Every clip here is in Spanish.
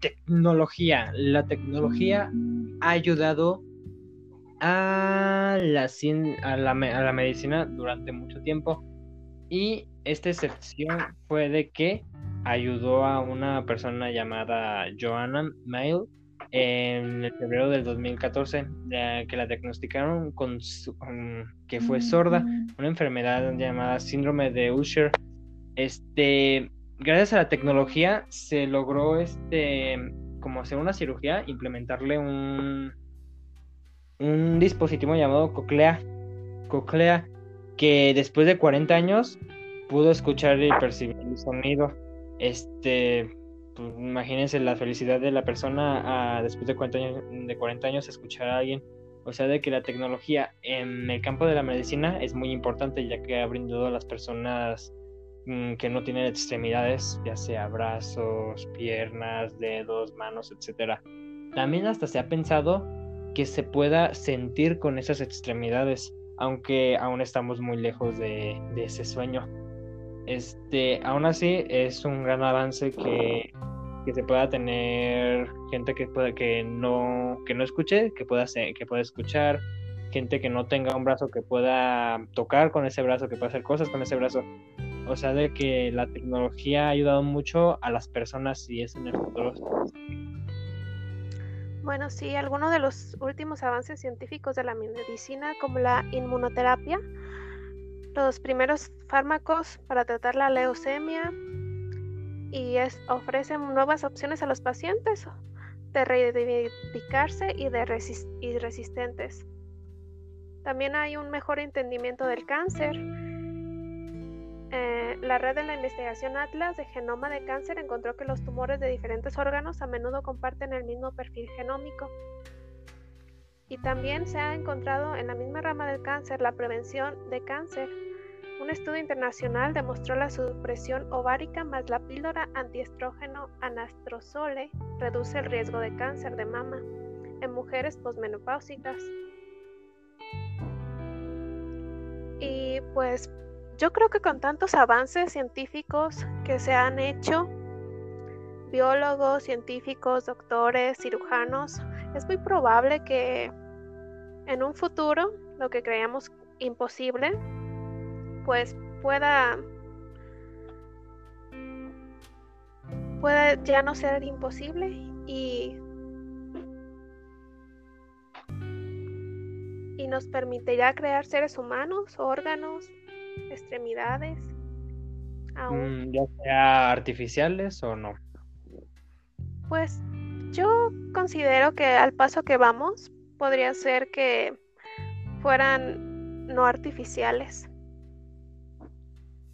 tecnología. La tecnología ha ayudado a la, a la, a la medicina durante mucho tiempo. Y esta excepción fue de que ayudó a una persona llamada Joanna Mail en el febrero del 2014 que la diagnosticaron con, que fue sorda, una enfermedad llamada síndrome de Usher. Este, gracias a la tecnología se logró este como hacer una cirugía, implementarle un un dispositivo llamado coclea, coclea que después de 40 años pudo escuchar y percibir el sonido. Este, pues, imagínense la felicidad de la persona después de 40, años, de 40 años escuchar a alguien. O sea, de que la tecnología en el campo de la medicina es muy importante ya que ha brindado a las personas que no tienen extremidades, ya sea brazos, piernas, dedos, manos, etcétera. También hasta se ha pensado que se pueda sentir con esas extremidades, aunque aún estamos muy lejos de, de ese sueño. Este, aún así es un gran avance que, que se pueda tener gente que pueda que no que no escuche, que pueda que pueda escuchar, gente que no tenga un brazo que pueda tocar con ese brazo, que pueda hacer cosas con ese brazo. O sea, de que la tecnología ha ayudado mucho a las personas y es en el futuro bueno, sí, algunos de los últimos avances científicos de la medicina, como la inmunoterapia, los primeros fármacos para tratar la leucemia y ofrecen nuevas opciones a los pacientes de reivindicarse y de y resistentes. También hay un mejor entendimiento del cáncer eh, la red de la investigación Atlas de Genoma de Cáncer encontró que los tumores de diferentes órganos a menudo comparten el mismo perfil genómico. Y también se ha encontrado en la misma rama del cáncer la prevención de cáncer. Un estudio internacional demostró la supresión ovárica más la píldora antiestrógeno anastrozole reduce el riesgo de cáncer de mama en mujeres posmenopáusicas. Y pues yo creo que con tantos avances científicos que se han hecho, biólogos, científicos, doctores, cirujanos, es muy probable que en un futuro lo que creíamos imposible, pues pueda, pueda ya no ser imposible y, y nos permitirá crear seres humanos, órganos, extremidades. Mm, ya sea artificiales o no. Pues yo considero que al paso que vamos podría ser que fueran no artificiales.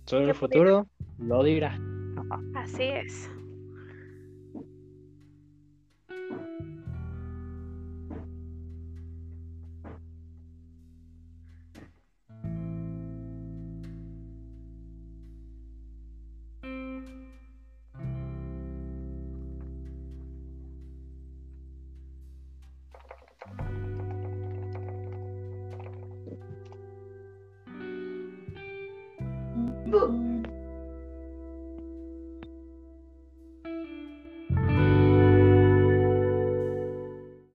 Sobre el futuro lo dirá. Así es. Boop.